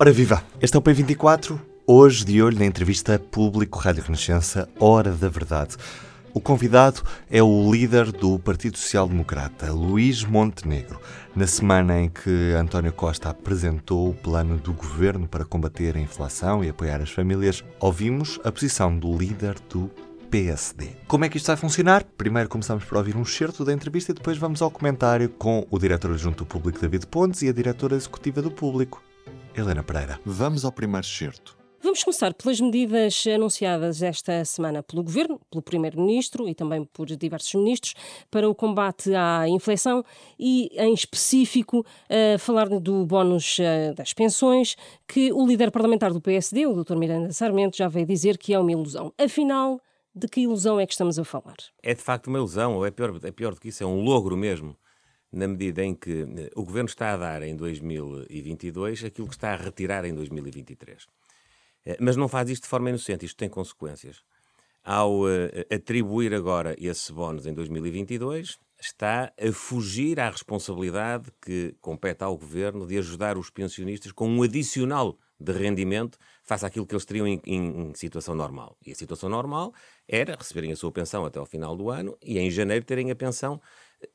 Ora viva! Este é o P24, hoje de olho na entrevista Público Rádio Renascença, Hora da Verdade. O convidado é o líder do Partido Social Democrata, Luís Montenegro. Na semana em que António Costa apresentou o plano do governo para combater a inflação e apoiar as famílias, ouvimos a posição do líder do PSD. Como é que isto vai funcionar? Primeiro começamos por ouvir um excerto da entrevista e depois vamos ao comentário com o diretor adjunto do Público David Pontes e a diretora executiva do Público, Helena Pereira. Vamos ao primeiro excerto. Vamos começar pelas medidas anunciadas esta semana pelo Governo, pelo Primeiro-Ministro e também por diversos ministros para o combate à inflação e, em específico, falar do bónus uh, das pensões, que o líder parlamentar do PSD, o Dr. Miranda Sarmento, já veio dizer que é uma ilusão. Afinal, de que ilusão é que estamos a falar? É de facto uma ilusão, ou é pior, é pior do que isso, é um logro mesmo na medida em que eh, o governo está a dar em 2022 aquilo que está a retirar em 2023. Eh, mas não faz isto de forma inocente, isto tem consequências. Ao uh, atribuir agora esse bónus em 2022, está a fugir à responsabilidade que compete ao governo de ajudar os pensionistas com um adicional de rendimento face àquilo que eles teriam em, em, em, situação normal. E a situação normal era receberem a sua pensão até ao final do ano e em janeiro terem a pensão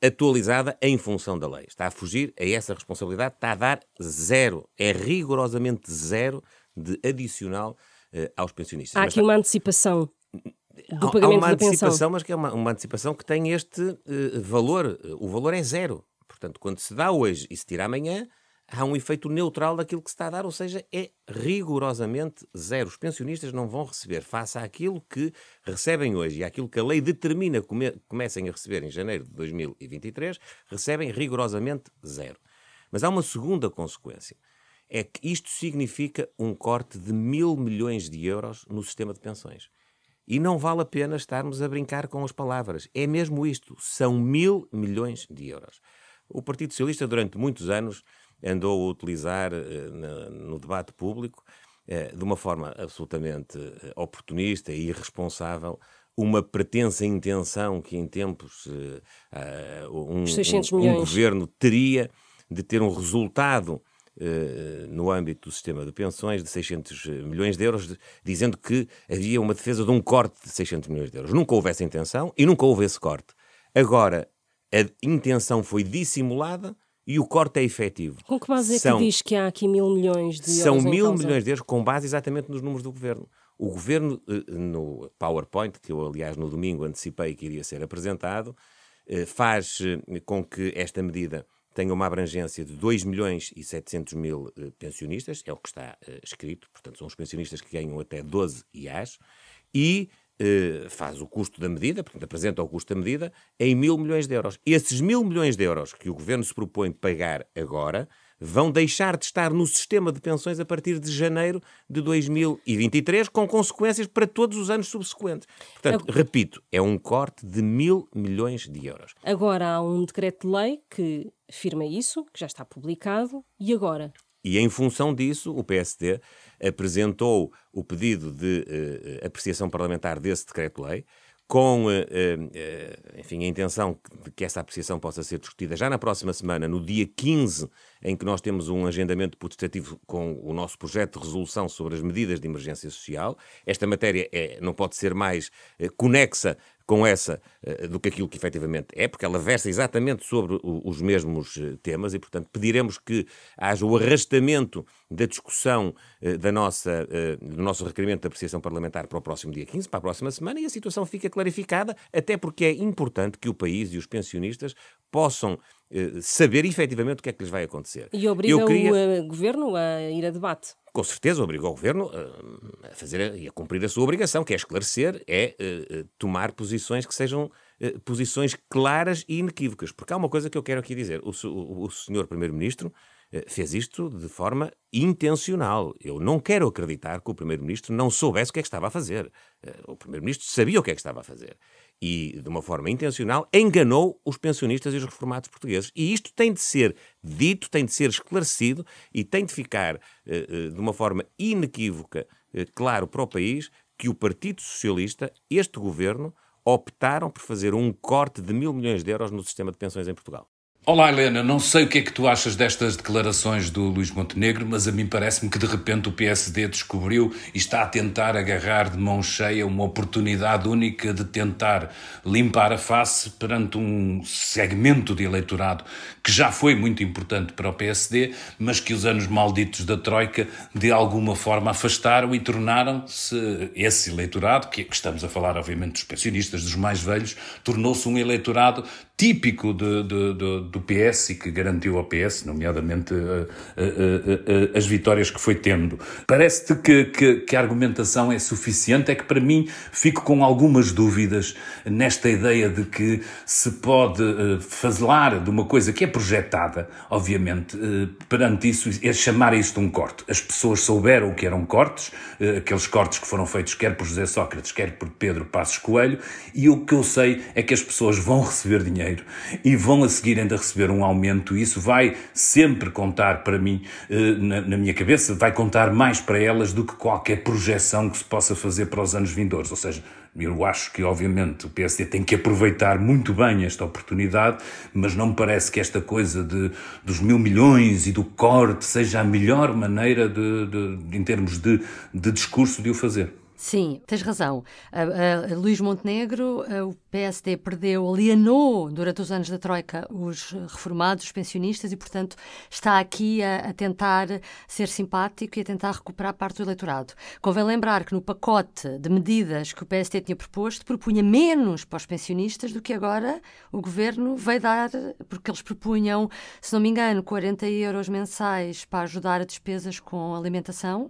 atualizada em função da lei. Está a fugir a essa responsabilidade, está a dar zero, é rigorosamente zero de adicional uh, aós pensionistas. Há mas aqui uma antecipação do há, pagamento há uma da pensão. antecipação, mas que é uma, uma antecipação que tem este uh, valor. O valor é zero. Portanto, quando se dá hoje e se tira amanhã, há um efeito neutral daquilo que se está a dar, ou seja, é rigorosamente zero. Os pensionistas não vão receber, face àquilo que recebem hoje e àquilo que a lei determina que come, comecem a receber em janeiro de 2023, recebem rigorosamente zero. Mas há uma segunda consequência. É que isto significa um corte de mil milhões de euros no sistema de pensões. E não vale a pena estarmos a brincar com as palavras. É mesmo isto. São mil milhões de euros. O Partido Socialista, durante muitos anos, andou a utilizar uh, no debate público, uh, de uma forma absolutamente uh, oportunista e irresponsável, uma pretensa intenção que em tempos um, um, um governo teria de ter um resultado no âmbito do sistema de pensões de 600 milhões de euros, dizendo que havia uma defesa de um corte de 600 milhões de euros. Nunca houve essa intenção e nunca houve esse corte. Agora, a intenção foi dissimulada e o corte é efetivo. Com que base são, é que diz que há aqui mil milhões de euros? São mil causa? milhões de euros com base exatamente nos números do governo. O governo, eh, no PowerPoint, que eu aliás no domingo antecipei que iria ser apresentado, eh, faz eh, com que esta medida tenha uma abrangência de 2 milhões e 700 mil pensionistas, é o que está escrito, portanto são os pensionistas que ganham até 12 IAs, e faz o custo da medida, portanto, apresenta o custo da medida, em mil milhões de euros. Esses mil milhões de euros que o governo se propõe pagar agora vão deixar de estar no sistema de pensões a partir de janeiro de 2023, com consequências para todos os anos subsequentes. Portanto, repito, é um corte de mil milhões de euros. Agora há um decreto-lei que afirma isso, que já está publicado, e agora? E em função disso, o PSD apresentou o pedido de uh, apreciação parlamentar desse decreto-lei, com uh, enfim, a intenção de que essa apreciação possa ser discutida já na próxima semana, no dia 15, em que nós temos um agendamento putestativo com o nosso projeto de resolução sobre as medidas de emergência social. Esta matéria é, não pode ser mais conexa com essa uh, do que aquilo que efetivamente é, porque ela versa exatamente sobre os mesmos uh, temas e, portanto, pediremos que haja o arrastamento da discussão uh, da nossa, do nosso requerimento de apreciação parlamentar para o próximo dia 15, para a próxima semana, e a situação fica clarificada, até porque é importante que o país e os pensionistas possam saber efetivamente o que é que lhes vai acontecer. E obriga queria... o governo a ir a debate com certeza obriga o governo a fazer e a cumprir a sua obrigação, que é esclarecer, é tomar posições que sejam posições claras e inequívocas. Porque há uma coisa que eu quero aqui dizer: o, o, o senhor primeiro-ministro fez isto de forma intencional. Eu não quero acreditar que o primeiro-ministro não soubesse o que é que estava a fazer. O primeiro-ministro sabia o que é que estava a fazer e, de uma forma intencional, enganou os pensionistas e os reformados portugueses. E isto tem de ser dito, tem de ser esclarecido e tem de ficar, eh, eh, de uma forma inequívoca, eh, claro para o país, que o Partido Socialista, este governo, optaram por fazer um corte de mil milhões de euros no sistema de pensões em Portugal. Olá, Helena. Não sei o que é que tu achas destas declarações do Luís Montenegro, mas a mim parece-me que de repente o PSD descobriu e está a tentar agarrar de mão cheia uma oportunidade única de tentar limpar a face perante um segmento de eleitorado que já foi muito importante para o PSD, mas que os anos malditos da Troika de alguma forma afastaram e tornaram-se esse eleitorado, que estamos a falar obviamente dos pensionistas, dos mais velhos, tornou-se um eleitorado típico de, de, de, do PS e que garantiu ao PS, nomeadamente, uh, uh, uh, as vitórias que foi tendo. Parece-te que, que, que, a argumentação é suficiente? É que para mim fico com algumas dúvidas nesta ideia de que se pode falar de uma coisa que é projetada, obviamente, perante isso, é chamar isto um corte. As pessoas souberam o que eram cortes, aqueles cortes que foram feitos quer por José Sócrates, quer por Pedro Passos Coelho, e o que eu sei é que as pessoas vão receber dinheiro e vão a seguir ainda receber um aumento. Isso vai sempre contar para mim, eh, na, minha cabeça, vai contar mais para elas do que qualquer projeção que se possa fazer para os anos vindouros. Ou seja, eu acho que, obviamente, o PSD tem que aproveitar muito bem esta oportunidade, mas não me parece que esta coisa de, dos mil milhões e do corte seja a melhor maneira, de, de em termos de, de discurso, de o fazer. Sim, tens razão. Uh, uh, Luís Montenegro, uh, o PSD perdeu, alienou durante os anos da Troika os reformados, os pensionistas e, portanto, está aqui a, a, tentar ser simpático e a tentar recuperar parte do eleitorado. Convém lembrar que no pacote de medidas que o PSD tinha proposto, propunha menos para os pensionistas do que agora o governo veio dar, porque eles propunham, se não me engano, 40 euros mensais para ajudar a despesas com alimentação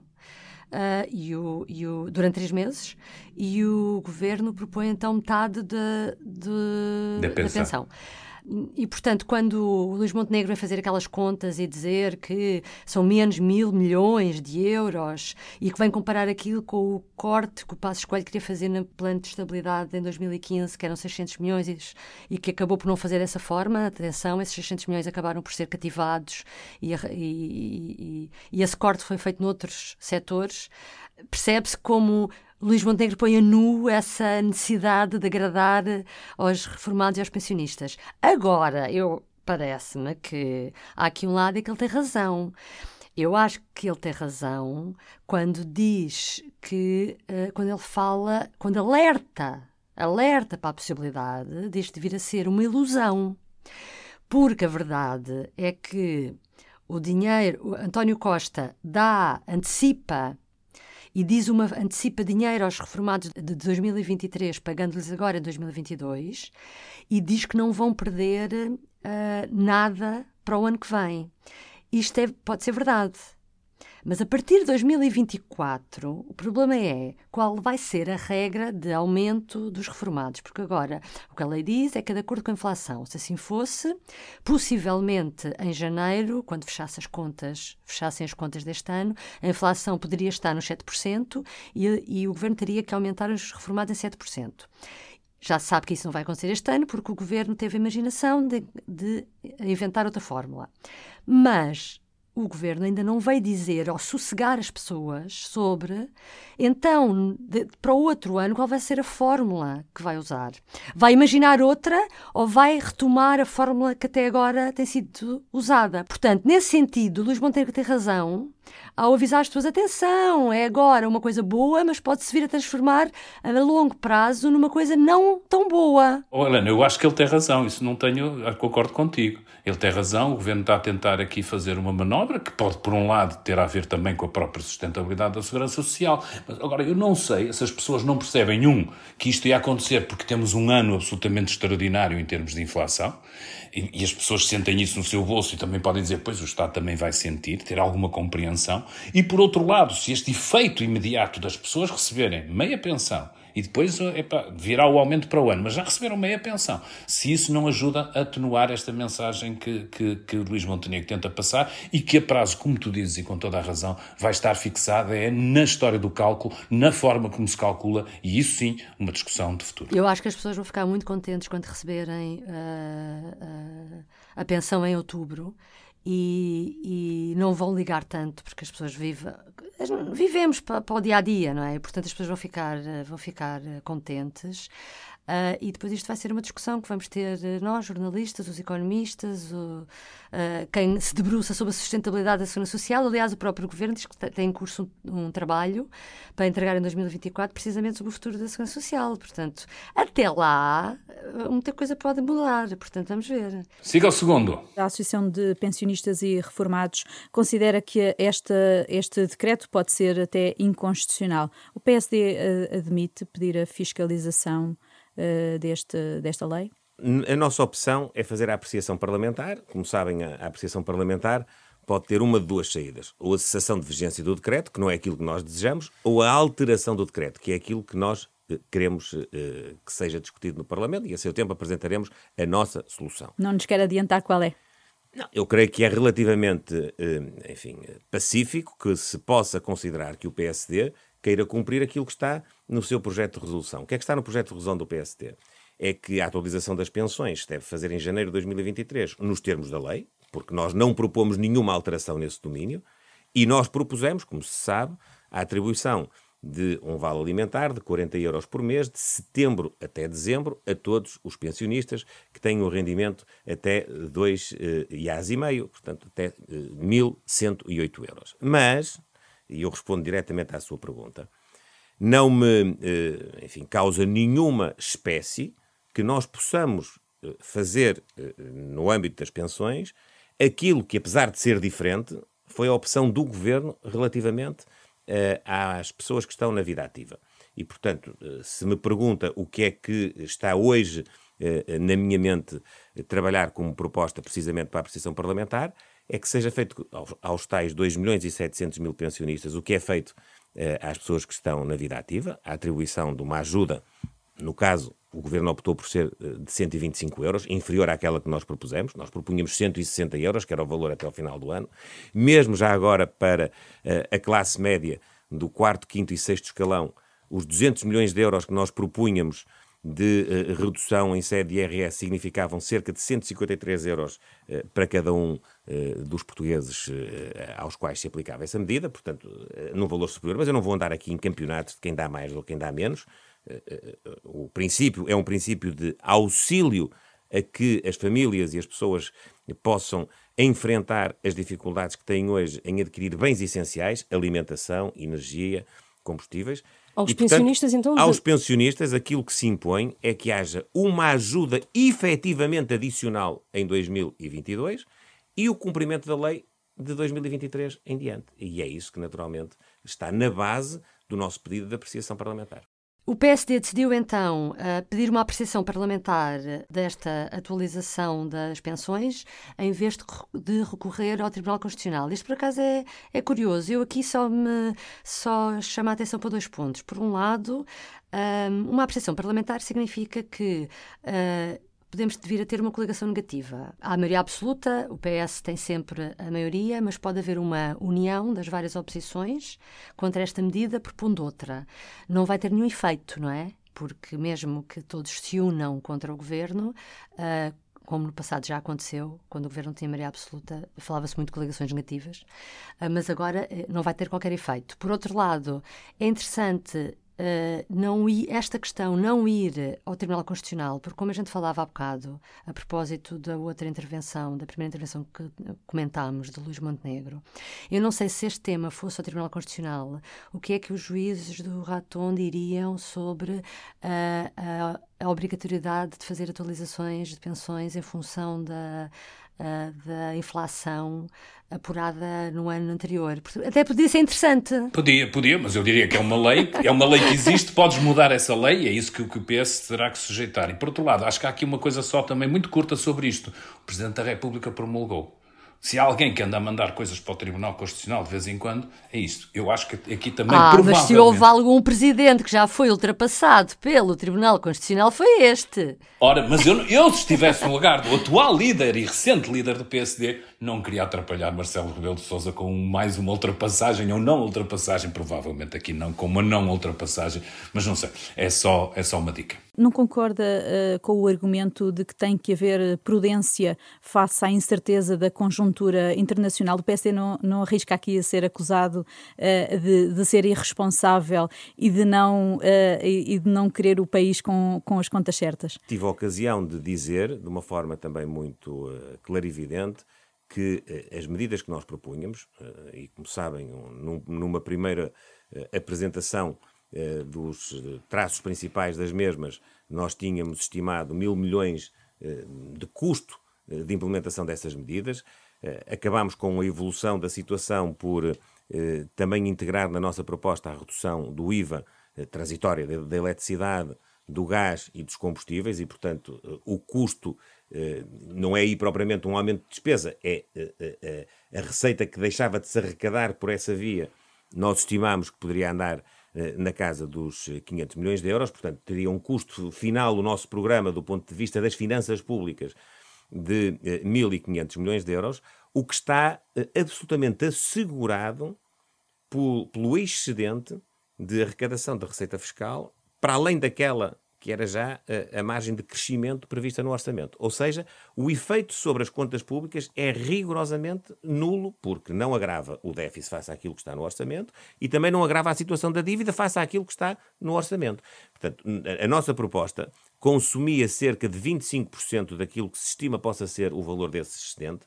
uh, e o, e o, durante três meses e o governo propõe então metade de, de, da pensão. Da pensão. E, portanto, quando o Luís Montenegro vem fazer aquelas contas e dizer que são menos mil milhões de euros e que vem comparar aquilo com o corte que o Passo Escolho queria fazer no plano de estabilidade em 2015, que eram 600 milhões, e, que acabou por não fazer dessa forma, atenção, esses 600 milhões acabaram por ser cativados e, e, e esse corte foi feito noutros setores, percebe-se como Luís Montenegro põe a nu essa necessidade de agradar aos reformados e aos pensionistas. Agora, eu parece-me que há aqui um lado em que ele tem razão. Eu acho que ele tem razão quando diz que, uh, quando ele fala, quando alerta, alerta para a possibilidade disto vir a ser uma ilusão. Porque a verdade é que o dinheiro, o António Costa dá, antecipa e diz uma antecipa dinheiro aos reformados de 2023, pagando-lhes agora em 2022, e diz que não vão perder uh, nada para o ano que vem. Isto é, pode ser verdade. Mas a partir de 2024, o problema é qual vai ser a regra de aumento dos reformados, porque agora o que a lei diz é que de acordo com a inflação. Se assim fosse, possivelmente em janeiro, quando fechasse as contas, fechassem as contas deste ano, a inflação poderia estar nos 7% e, e o governo teria que aumentar os reformados em 7% já se sabe que isso não vai acontecer este ano, porque o governo teve a imaginação de, de inventar outra fórmula. Mas o governo ainda não veio dizer ou sossegar as pessoas sobre, então, de, para o outro ano, qual vai ser a fórmula que vai usar. Vai imaginar outra ou vai retomar a fórmula que até agora tem sido usada? Portanto, nesse sentido, Luís Monteiro tem razão ao avisar as pessoas: atenção, é agora uma coisa boa, mas pode-se vir a transformar a longo prazo numa coisa não tão boa. Oh, Helena, eu acho que ele tem razão, isso não tenho, concordo contigo. Ele tem razão, o governo está a tentar aqui fazer uma manobra que pode, por um lado, ter a ver também com a própria sustentabilidade da segurança social. Mas agora, eu não sei se as pessoas não percebem, um, que isto ia acontecer porque temos um ano absolutamente extraordinário em termos de inflação e, e as pessoas sentem isso no seu bolso e também podem dizer, pois o Estado também vai sentir, ter alguma compreensão. E por outro lado, se este efeito imediato das pessoas receberem meia pensão e depois epa, virá o aumento para o ano, mas já receberam meia pensão. Se isso não ajuda a atenuar esta mensagem que, que, que o Luís Montenegro tenta passar e que a prazo, como tu dizes e com toda a razão, vai estar fixada é na história do cálculo, na forma como se calcula e isso sim, uma discussão de futuro. Eu acho que as pessoas vão ficar muito contentes quando receberem uh, uh, a pensão em outubro e, e, não vão ligar tanto porque as pessoas vivem vivemos para, para, o dia a dia não é? Portanto as pessoas vão ficar vão ficar contentes Uh, e depois isto vai ser uma discussão que vamos ter eh, nós, jornalistas, os economistas, o, uh, quem se debruça sobre a sustentabilidade da segurança social. Aliás, o próprio governo diz que tem em curso um, um, trabalho para entregar em 2024 precisamente sobre o futuro da segurança social. Portanto, até lá, muita coisa pode mudar. Portanto, vamos ver. Siga o segundo. A Associação de Pensionistas e Reformados considera que esta, este decreto pode ser até inconstitucional. O PSD uh, admite pedir a fiscalização uh, deste, desta lei? A nossa opção é fazer a apreciação parlamentar. Como sabem, a, apreciação parlamentar pode ter uma de duas saídas. Ou a cessação de vigência do decreto, que não é aquilo que nós desejamos, ou a alteração do decreto, que é aquilo que nós eh, queremos eh, que seja discutido no Parlamento e a seu tempo apresentaremos a nossa solução. Não nos quer adiantar qual é? Não, eu creio que é relativamente, enfim, pacífico que se possa considerar que o PSD queira cumprir aquilo que está no seu projeto de resolução. O que é que está no projeto de resolução do PST? É que a atualização das pensões deve fazer em janeiro de 2023, nos termos da lei, porque nós não propomos nenhuma alteração nesse domínio, e nós propusemos, como se sabe, a atribuição de um vale alimentar de 40 euros por mês, de setembro até dezembro, a todos os pensionistas que têm um rendimento até 2 eh, e meio, portanto, até eh, 1.108 euros. Mas, e eu respondo diretamente à sua pergunta, não me, eh, enfim, causa nenhuma espécie que nós possamos eh, fazer eh, no âmbito das pensões aquilo que, apesar de ser diferente, foi a opção do governo relativamente às pessoas que estão na vida ativa. E, portanto, se me pergunta o que é que está hoje na minha mente trabalhar como proposta precisamente para a apreciação parlamentar, é que seja feito aos, tais 2 milhões e 700 mil pensionistas o que é feito eh, às pessoas que estão na vida ativa, a atribuição de uma ajuda, no caso, o Governo optou por ser eh, de 125 euros, inferior àquela que nós propusemos. Nós propunhamos 160 euros, que era o valor até ao final do ano. Mesmo já agora para eh, a classe média do quarto, quinto e sexto escalão, os 200 milhões de euros que nós propunhamos de uh, redução em sede de IRS significavam cerca de 153 euros uh, para cada um uh, dos portugueses aos quais se aplicava essa medida, portanto, num valor superior. Mas eu não vou andar aqui em campeonatos de quem dá mais ou quem dá menos. o princípio é um princípio de auxílio a que as famílias e as pessoas possam enfrentar as dificuldades que têm hoje em adquirir bens essenciais, alimentação, energia, combustíveis. Aos e, pensionistas, portanto, então? Aos pensionistas, aquilo que se impõe é que haja uma ajuda efetivamente adicional em 2022 e o cumprimento da lei de 2023 em diante. E é isso que, naturalmente, está na base do nosso pedido de apreciação parlamentar. O PSD decidiu então uh, pedir uma apreciação parlamentar desta atualização das pensões em vez de, recorrer ao Tribunal Constitucional. Isto por acaso é, é curioso. Eu aqui só me só chamo a atenção para dois pontos. Por um lado, eh, uma apreciação parlamentar significa que uh, podemos vir a ter uma coligação negativa. Há a maioria absoluta, o PS tem sempre a maioria, mas pode haver uma união das várias oposições contra esta medida, propondo outra. Não vai ter nenhum efeito, não é? Porque mesmo que todos se unam contra o governo, uh, como no passado já aconteceu, quando o governo tinha maioria absoluta, falava-se muito de coligações negativas, uh, mas agora uh, não vai ter qualquer efeito. Por outro lado, é interessante Uh, não ir, esta questão não ir ao Tribunal Constitucional, porque como a gente falava há bocado, a propósito da outra intervenção, da primeira intervenção que comentámos, de Luís Montenegro, eu não sei se este tema fosse ao Tribunal Constitucional, o que é que os juízes do Raton diriam sobre uh, a, a obrigatoriedade de fazer atualizações de pensões em função da uh, da inflação apurada no ano anterior. Até podia ser interessante. Podia, podia, mas eu diria que é uma lei, é uma lei que existe, podes mudar essa lei é isso que, que o PS terá que sujeitar. E por outro lado, acho que há aqui uma coisa só também muito curta sobre isto. O Presidente da República promulgou se há alguém que anda a mandar coisas para o Tribunal Constitucional de vez em quando, é isto. Eu acho que aqui também ah, provavelmente... mas se houve algum presidente que já foi ultrapassado pelo Tribunal Constitucional, foi este. Ora, mas eu, eu se estivesse no lugar do atual líder e recente líder do PSD, não queria atrapalhar Marcelo Rebelo de Sousa com mais uma ultrapassagem ou não ultrapassagem, provavelmente aqui não, com uma não ultrapassagem, mas não sei, é só, é só uma dica. Não concorda uh, com o argumento de que tem que haver prudência face à incerteza da conjuntura internacional? O PSD não, não arrisca aqui a ser acusado uh, de, de, ser irresponsável e de, não, uh, e de não querer o país com, com as contas certas? Tive a ocasião de dizer, de uma forma também muito clarividente, que as medidas que nós propunhamos, e como sabem, num, numa primeira apresentação eh, dos traços principais das mesmas, nós tínhamos estimado mil milhões eh, de custo eh, de implementação dessas medidas. Acabámos com a evolução da situação por também integrar na nossa proposta a redução do IVA transitória da eletricidade, do gás e dos combustíveis e, portanto, o custo não é aí propriamente um aumento de despesa, é a receita que deixava de se arrecadar por essa via. Nós estimamos que poderia andar eh, na casa dos 500 milhões de euros, portanto, teria um custo final o nosso programa do ponto de vista das finanças públicas de 1.500 eh, milhões de euros, o que está eh, absolutamente assegurado pelo excedente de arrecadação da receita fiscal, para além daquela que era já a, a, margem de crescimento prevista no orçamento. Ou seja, o efeito sobre as contas públicas é rigorosamente nulo, porque não agrava o déficit face àquilo que está no orçamento e também não agrava a situação da dívida face àquilo que está no orçamento. Portanto, a, a nossa proposta consumia cerca de 25% daquilo que se estima possa ser o valor desse excedente,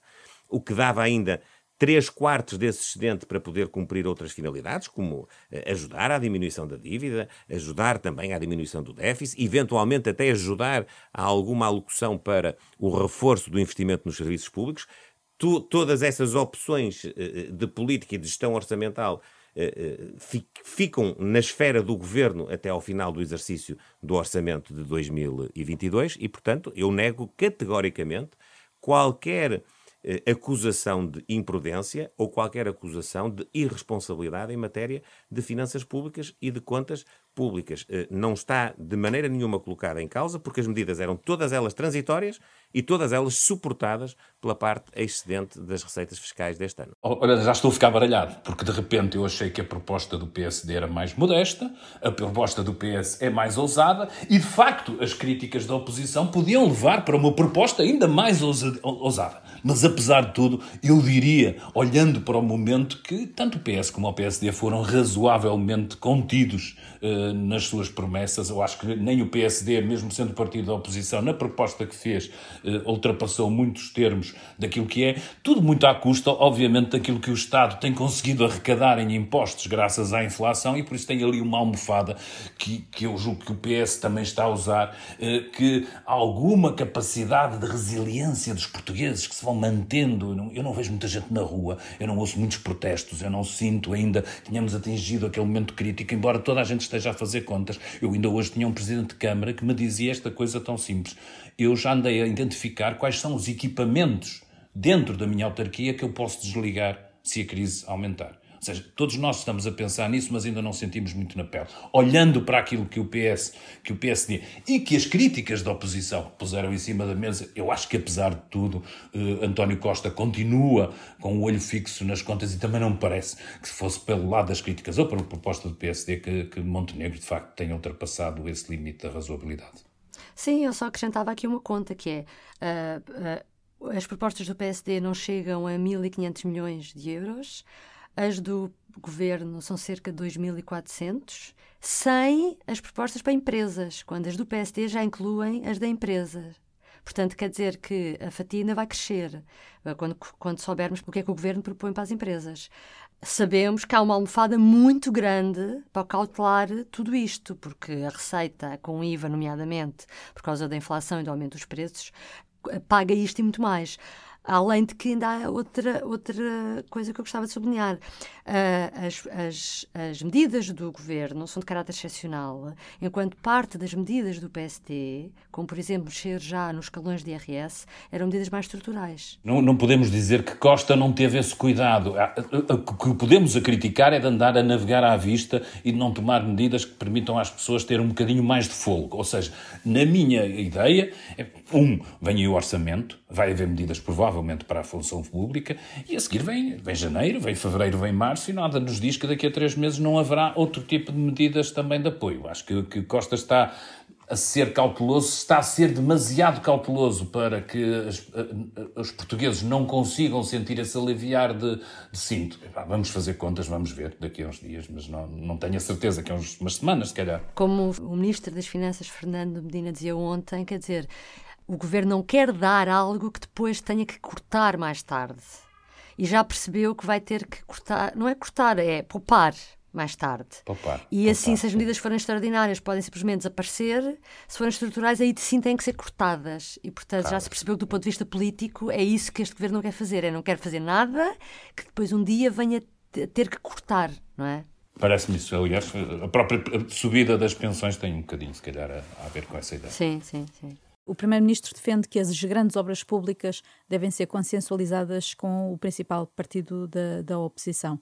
o que dava ainda três quartos desse excedente para poder cumprir outras finalidades, como eh, ajudar à diminuição da dívida, ajudar também à diminuição do déficit, eventualmente até ajudar a alguma alocução para o reforço do investimento nos serviços públicos. Tu, todas essas opções eh, eh, de política e de gestão orçamental ficam na esfera do governo até ao final do exercício do orçamento de 2022 e, portanto, eu nego categoricamente qualquer acusação de imprudência ou qualquer acusação de irresponsabilidade em matéria de finanças públicas e de contas públicas. Eh, não está de maneira nenhuma colocada em causa, porque as medidas eram todas elas transitórias e todas elas suportadas pela parte excedente das receitas fiscais deste ano. Olha, já estou a ficar baralhado, porque de repente eu achei que a proposta do PSD era mais modesta, a proposta do PS é mais ousada e, de facto, as críticas da oposição podiam levar para uma proposta ainda mais ousada. Mas, apesar de tudo, eu diria, olhando para o momento, que tanto o PS como o PSD foram razoavelmente contidos uh, nas suas promessas. Eu acho que nem o PSD, mesmo sendo partido da oposição, na proposta que fez, uh, ultrapassou muitos termos daquilo que é. Tudo muito à custa, obviamente, daquilo que o Estado tem conseguido arrecadar em impostos graças à inflação e por isso tem ali uma almofada que, que eu julgo que o PS também está a usar, uh, que alguma capacidade de resiliência dos portugueses que se vão mantendo. Eu não, vejo muita gente na rua, eu não ouço muitos protestos, eu não sinto ainda que tenhamos atingido aquele momento crítico, embora toda a gente esteja a fazer contas. Eu ainda hoje tinha um presidente de Câmara que me dizia esta coisa tão simples. Eu já andei a identificar quais são os equipamentos dentro da minha autarquia que eu posso desligar se a crise aumentar seja, todos nós estamos a pensar nisso, mas ainda não sentimos muito na pele. Olhando para aquilo que o PS, que o PSD e que as críticas da oposição puseram em cima da mesa, eu acho que apesar de tudo, eh, António Costa continua com o olho fixo nas contas e também não me parece que se fosse pelo lado das críticas ou pela proposta do PSD que, que Montenegro de facto tenha ultrapassado esse limite da razoabilidade. Sim, eu só acrescentava aqui uma conta que é uh, uh, as propostas do PSD não chegam a 1.500 milhões de euros. As do governo são cerca de 2.400, sem as propostas para empresas, quando as do PSD já incluem as da empresa. Portanto, quer dizer que a fatia vai crescer eh, quando, quando soubermos o que é que o governo propõe para as empresas. Sabemos que há uma almofada muito grande para cautelar tudo isto, porque a receita, com IVA, nomeadamente, por causa da inflação e do aumento dos preços, eh, paga isto e muito mais. Além de que ainda há outra, outra coisa que eu gostava de sublinhar. Uh, as, as, as, medidas do governo são de caráter excepcional, enquanto parte das medidas do PST, como por exemplo mexer já nos escalões de IRS, eram medidas mais estruturais. Não, não podemos dizer que Costa não teve esse cuidado. Ah, o que podemos a criticar é de andar a navegar à vista e de não tomar medidas que permitam às pessoas ter um bocadinho mais de fogo. Ou seja, na minha ideia, é Um, vem aí o orçamento, vai haver medidas provavelmente para a função pública, e a seguir vem, vem janeiro, vem fevereiro, vem março, e nada nos diz que daqui a três meses não haverá outro tipo de medidas também de apoio. Acho que, que Costa está a ser cauteloso, está a ser demasiado cauteloso para que as, os portugueses não consigam sentir esse aliviar de, de cinto. Vamos fazer contas, vamos ver daqui a uns dias, mas não, não tenho a certeza que é uns, umas semanas, se calhar. Como o Ministro das Finanças, Fernando Medina, dizia ontem, quer dizer, o Governo não quer dar algo que depois tenha que cortar mais tarde. E já percebeu que vai ter que cortar, não é cortar, é poupar mais tarde. Poupar, e poupar, assim, se as medidas forem extraordinárias, podem simplesmente desaparecer. Se forem estruturais, aí sim têm que ser cortadas. E, portanto, já Claro. se percebeu que, do ponto de vista político, é isso que este governo não quer fazer. É não quer fazer nada que depois um dia venha ter que cortar, não é? Parece-me isso, aliás, a própria subida das pensões tem um bocadinho, se calhar, a, a ver com essa ideia. Sim, sim, sim. O Primeiro-Ministro defende que as grandes obras públicas devem ser consensualizadas com o principal partido da, da oposição.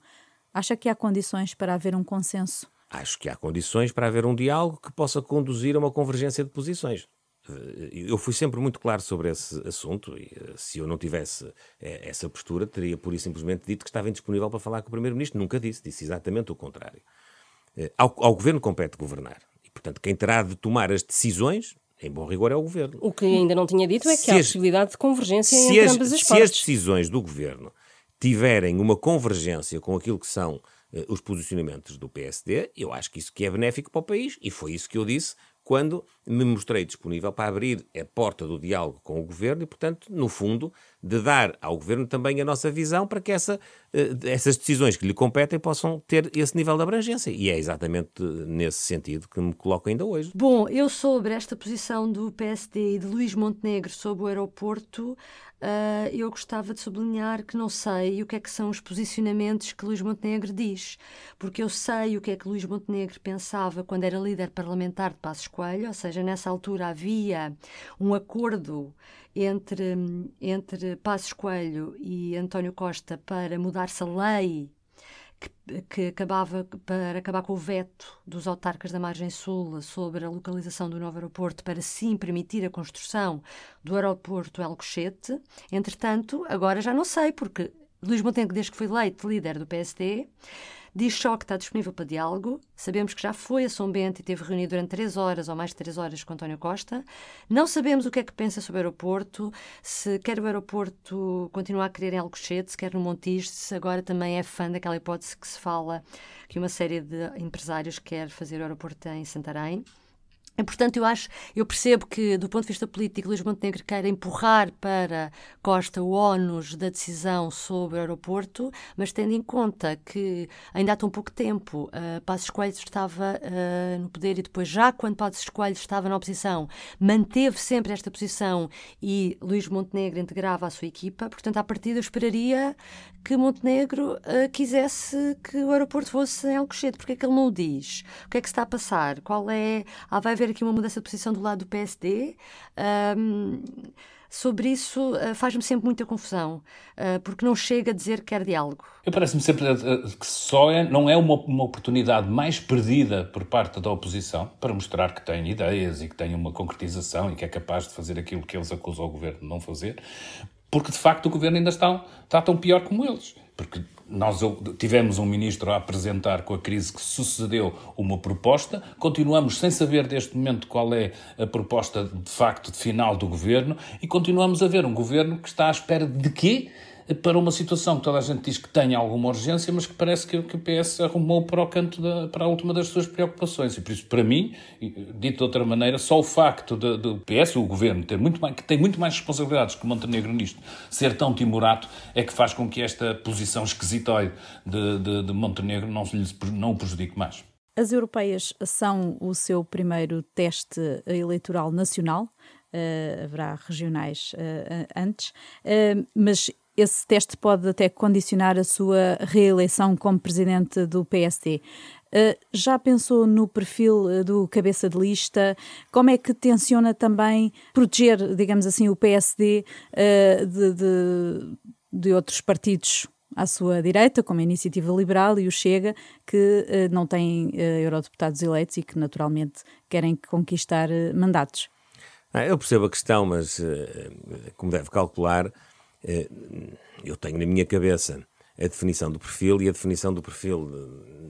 Acha que há condições para haver um consenso? Acho que há condições para haver um diálogo que possa conduzir a uma convergência de posições. Eh, Eu fui sempre muito claro sobre esse assunto e eh, se eu não tivesse eh, essa postura, teria pura e simplesmente dito que estava indisponível para falar com o Primeiro-Ministro. Nunca disse, disse exatamente o contrário. Ao, ao Governo compete governar e, portanto, quem terá de tomar as decisões, em bom rigor, é o Governo. O que ainda não tinha dito é que Se há a as- possibilidade de convergência entre as, ambas as se as partes. decisões do governo tiverem uma convergência com aquilo que são eh, os posicionamentos do PSD, eu acho que isso que é benéfico para o país e foi isso que eu disse quando me mostrei disponível para abrir a porta do diálogo com o governo e, portanto, no fundo, de dar ao governo também a nossa visão para que essa, eh, essas decisões que lhe competem possam ter esse nível de abrangência. E é exatamente nesse sentido que me coloco ainda hoje. Bom, eu sobre esta posição do PSD e de Luís Montenegro sobre o aeroporto, ah, eu gostava de sublinhar que não sei o que é que são os posicionamentos que Luís Montenegro diz, porque eu sei o que é que Luís Montenegro pensava quando era líder parlamentar de Passos Coelho, ou seja, nessa altura havia um acordo entre, entre Passos Coelho e António Costa para mudar-se a lei que, que acabava para acabar com o veto dos autarcas da margem sul sobre a localização do novo aeroporto para sim permitir a construção do aeroporto El Cochete. Entretanto, agora já não sei, porque Luís Montenegro, desde que foi eleito líder do PSD, diz só que está disponível para diálogo. Sabemos que já foi a São Bento e teve reunido durante três horas ou mais de três horas com António Costa. Não sabemos o que é que pensa sobre o aeroporto, se quer o aeroporto continuar a querer em Alcochete, se quer no Montijo, se agora também é fã daquela hipótese que se fala que uma série de empresários quer fazer o aeroporto em Santarém. E, portanto, eu acho, eu percebo que, do ponto de vista político, Luís Montenegro quer empurrar para Costa o ónus da decisão sobre o aeroporto, mas tendo em conta que ainda há tão pouco tempo uh, Passos Coelho estava uh, no poder e depois, já quando Passos Coelho estava na oposição, manteve sempre esta posição e Luís Montenegro integrava a sua equipa, portanto, à partida eu esperaria que Montenegro uh, quisesse que o aeroporto fosse em Alcochete. Porque é que ele não o diz? O que é que se está a passar? Qual é... Ah, vai haver aqui uma mudança de posição do lado do PSD? Um, sobre isso uh, faz-me sempre muita confusão, uh, porque não chega a dizer que quer diálogo. Parece-me sempre uh, que só é, não é uma, uma oportunidade mais perdida por parte da oposição para mostrar que tem ideias e que tem uma concretização e que é capaz de fazer aquilo que eles acusam o governo de não fazer, porque de facto o governo ainda está, está tão pior como eles. Porque nós tivemos um ministro a apresentar com a crise que sucedeu uma proposta, continuamos sem saber deste momento qual é a proposta de facto de final do governo e continuamos a ver um governo que está à espera de quê? Para uma situação que toda a gente diz que tem alguma urgência, mas que parece que, que o PS arrumou para o canto da, para a última das suas preocupações. E por isso, para mim, dito de outra maneira, só o facto do PS, o governo, ter muito mais, que tem muito mais responsabilidades que Montenegro nisto, ser tão timorato, é que faz com que esta posição esquisitoide de, de, de Montenegro não, não o prejudique mais. As europeias são o seu primeiro teste eleitoral nacional, uh, haverá regionais uh, antes, uh, mas esse teste pode até condicionar a sua reeleição como presidente do PSD. Uh, já pensou no perfil uh, do cabeça de lista? Como é que tenciona também proteger, digamos assim, o PSD uh, de, de, de, outros partidos à sua direita, como a Iniciativa Liberal e o Chega, que não têm eurodeputados eleitos e que naturalmente querem conquistar mandatos? Ah, eu percebo a questão, mas como deve calcular, eu tenho na minha cabeça a definição do perfil e a definição do perfil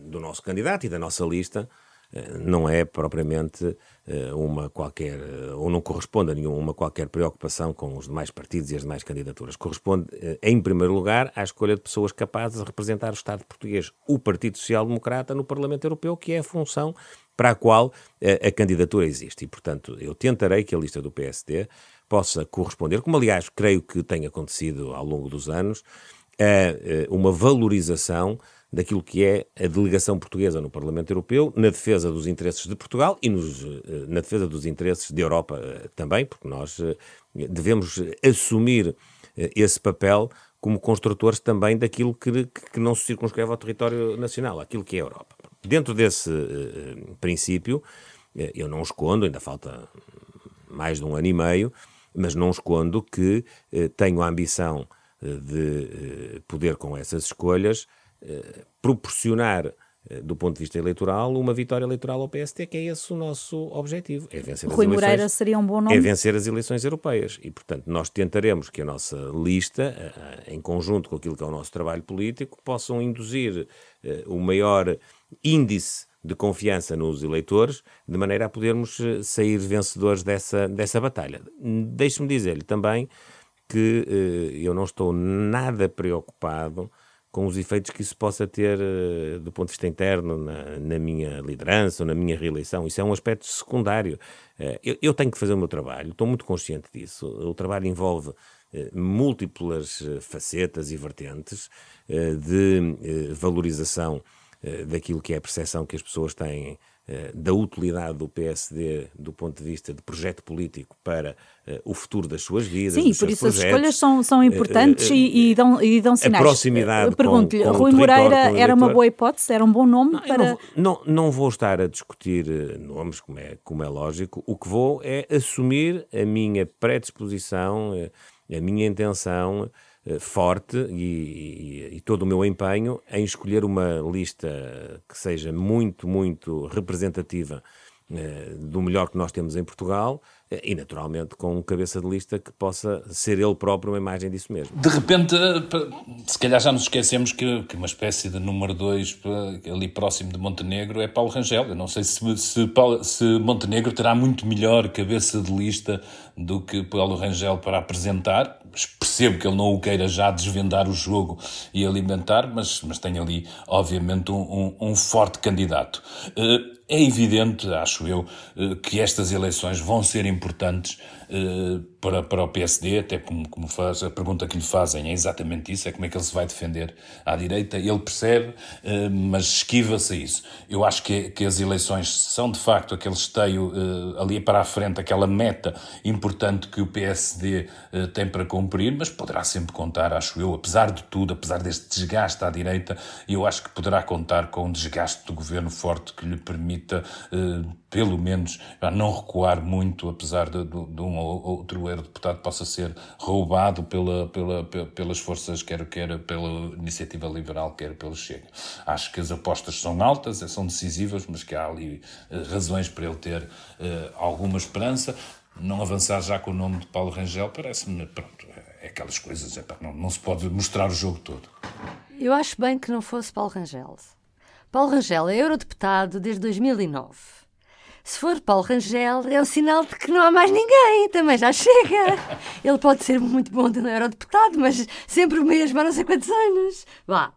do nosso candidato e da nossa lista eh, não é propriamente eh, uma qualquer, eh, ou não corresponde a nenhuma qualquer preocupação com os demais partidos e as demais candidaturas. Corresponde, em primeiro lugar, à escolha de pessoas capazes de representar o Estado português, o Partido Social Democrata no Parlamento Europeu, que é a função para a qual a candidatura existe. E, portanto, eu tentarei que a lista do PSD possa corresponder, como aliás creio que tem acontecido ao longo dos anos, a uma valorização daquilo que é a delegação portuguesa no Parlamento Europeu, na defesa dos interesses de Portugal e nos, eh, na defesa dos interesses da Europa eh, também, porque nós eh, devemos assumir esse papel como construtores também daquilo que, que não se circunscreve ao território nacional, aquilo que é a Europa. Dentro desse princípio, eu não escondo, ainda falta mais de um ano e meio, mas não escondo que uh, tenho a ambição de poder, com essas escolhas, eh, proporcionar eh, do ponto de vista eleitoral, uma vitória eleitoral ao PST, que é esse o nosso objetivo. É vencer Rui as eleições, Moreira seria um bom nome? É vencer as eleições europeias. E, portanto, nós tentaremos que a nossa lista, eh, em conjunto com aquilo que é o nosso trabalho político, possam induzir o maior índice de confiança nos eleitores, de maneira a podermos sair vencedores dessa, dessa batalha. Deixe-me dizer-lhe também que eu não estou nada preocupado com os efeitos que isso possa ter uh, do ponto de vista interno na, na, minha liderança ou na minha reeleição. Isso é um aspecto secundário. Uh, eu, eu, tenho que fazer o meu trabalho, estou muito consciente disso. O trabalho envolve múltiplas facetas e vertentes de valorização daquilo que é a percepção que as pessoas têm eh, da utilidade do PSD do ponto de vista de projeto político para uh, o futuro das suas vidas. Sim, por isso as escolhas são, são importantes uh, uh, e, e, dão, e dão sinais. A proximidade Pergunto-lhe, Rui Moreira era uma boa hipótese, era um bom nome não, para... Não, não, não, vou estar a discutir nomes, como é, como é lógico, o que vou é assumir a minha predisposição, a minha intenção eh, forte e, e, e, todo o meu empenho em escolher uma lista que seja muito, muito representativa eh, do melhor que nós temos em Portugal eh, e, naturalmente, com um cabeça de lista que possa ser ele próprio uma imagem disso mesmo. De repente, se calhar já nos esquecemos que, que uma espécie de número 2 ali próximo de Montenegro é Paulo Rangel. Eu não sei se, se, se Montenegro terá muito melhor cabeça de lista do que Paulo Rangel para apresentar. Percebo que ele não o queira já desvendar o jogo e alimentar, mas, mas tem ali, obviamente, um, um, um forte candidato. Uh, é evidente, acho eu, eh, que estas eleições vão ser importantes eh, para, para o PSD, até como, como faz, a pergunta que lhe fazem é exatamente isso, é como é que ele se vai defender à direita. Ele percebe, eh, mas esquiva-se a isso. Eu acho que, que as eleições são, de facto, aquele esteio ali para a frente, aquela meta importante que o PSD tem para cumprir, mas poderá sempre contar, acho eu, apesar de tudo, apesar deste desgaste à direita, eu acho que poderá contar com um desgaste do governo forte que lhe permita, pelo menos, não recuar muito, apesar de, de, um ou outro eurodeputado possa ser roubado pela, pela, pelas forças, quer, quer pela iniciativa liberal, quer pelo Chega. Acho que as apostas são altas, são decisivas, mas que há ali uh, razões para ele ter alguma esperança. Não avançar já com o nome de Paulo Rangel parece-me, pronto, é aquelas coisas, é, não, não se pode mostrar o jogo todo. Eu acho bem que não fosse Paulo Rangel. Paulo Rangel é eurodeputado desde 2009 se for Paulo Rangel, é um sinal de que não há mais ninguém, também já chega. Ele pode ser muito bom de eurodeputado, mas sempre o mesmo há não sei quantos anos. Vá.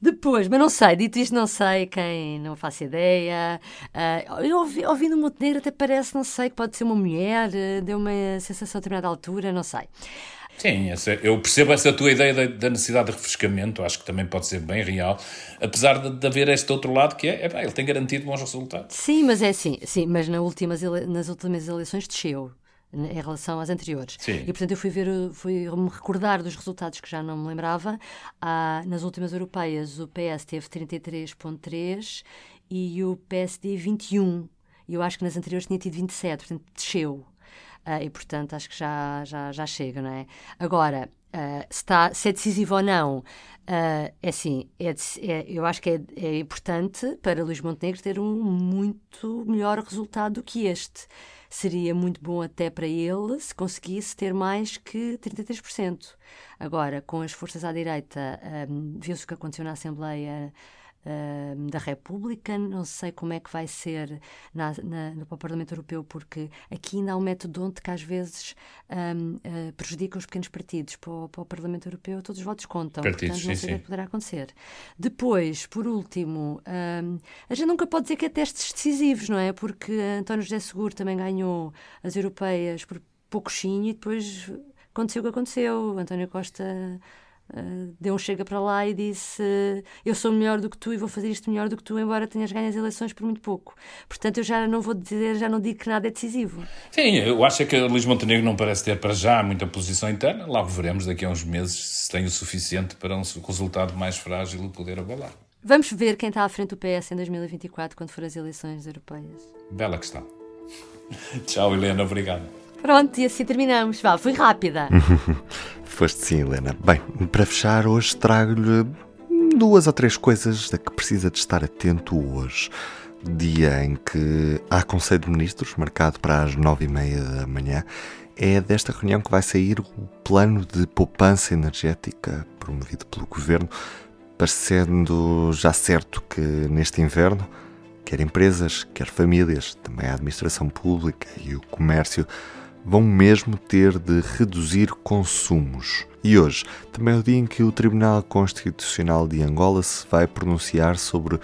Depois, mas não sei, dito isto, não sei quem, não faço ideia. Uh, eu ouvi, ouvindo Montenegro até parece, não sei, que pode ser uma mulher, uh, deu uma sensação a determinada altura, não sei. Sim, eu percebo essa tua ideia da, necessidade de refrescamento, acho que também pode ser bem real, apesar de, de haver este outro lado que é, é ele tem garantido bons resultados. Sim, mas é assim, sim, mas nas últimas, nas últimas eleições desceu em relação às anteriores. Sim. E portanto eu fui ver, fui me recordar dos resultados que já não me lembrava. Ah, nas últimas europeias o PS teve 33.3 e o PSD 21. E eu acho que nas anteriores tinha tido 27, portanto desceu. Uh, e, portanto, acho que já, já, já chega, não é? Agora, Uh, está, se é decisivo ou não, uh, é assim, é, é, eu acho que é, é, importante para Luís Montenegro ter um muito melhor resultado do que este. Seria muito bom até para ele se conseguisse ter mais que 33%. Agora, com as forças à direita, um, viu-se o que aconteceu na Assembleia uh, da República. Não sei como é que vai ser na, na, no Parlamento Europeu, porque aqui ainda há um método que às vezes um, uh, ah, prejudica os pequenos partidos. Para o, para o, Parlamento Europeu, todos os votos contam. Partidos, portanto, não sei o que poderá acontecer. Depois, por último, um, a gente nunca pode dizer que é testes decisivos, não é? Porque António José Seguro também ganhou as europeias por pouquinho e depois aconteceu o que aconteceu. António Costa Uh, deu um chega para lá e disse: uh, Eu sou melhor do que tu e vou fazer isto melhor do que tu, embora tenhas ganho as eleições por muito pouco. Portanto, eu já não vou dizer, já não digo que nada é decisivo. Sim, eu acho que Luís Montenegro não parece ter para já muita posição interna. Lá veremos daqui a uns meses se tem o suficiente para um resultado mais frágil poder abalar. Vamos ver quem está à frente do PS em 2024, quando for as eleições europeias. Bela questão. Tchau, Helena, obrigado. Pronto, e assim terminamos. Vá, foi rápida. Foste sim, Helena. Bem, para fechar, hoje trago-lhe duas ou três coisas a que precisa de estar atento hoje. Dia em que há Conselho de Ministros, marcado para as nove e meia da manhã, é desta reunião que vai sair o plano de poupança energética promovido pelo Governo, parecendo já certo que neste inverno, quer empresas, quer famílias, também a administração pública e o comércio vão mesmo ter de reduzir consumos. E hoje também é o dia em que o Tribunal Constitucional de Angola se vai pronunciar sobre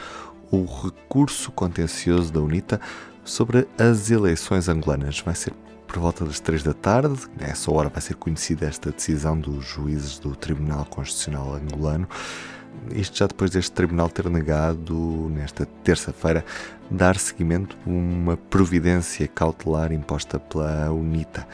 o recurso contencioso da UNITA sobre as eleições angolanas. Vai ser por volta das três da tarde, nessa hora vai ser conhecida esta decisão dos juízes do Tribunal Constitucional angolano. Isto já depois deste tribunal ter negado, nesta terça-feira, dar seguimento a uma providência cautelar imposta pela UNITA,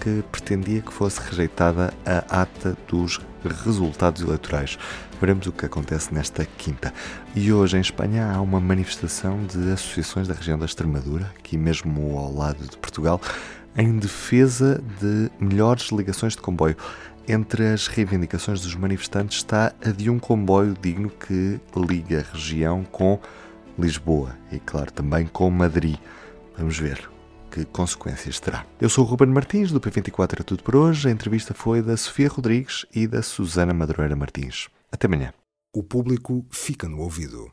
que pretendia que fosse rejeitada a ata dos resultados eleitorais. Veremos o que acontece nesta quinta. E hoje em Espanha há uma manifestação de associações da região da Extremadura, aqui mesmo ao lado de Portugal, em defesa de melhores ligações de comboio. Entre as reivindicações dos manifestantes está a de um comboio digno que liga a região com Lisboa e, claro, também com Madrid. Vamos ver que consequências terá. Eu sou o Ruben Martins, do P24 é tudo por hoje. A entrevista foi da Sofia Rodrigues e da Susana Madureira Martins. Até amanhã. O público fica no ouvido.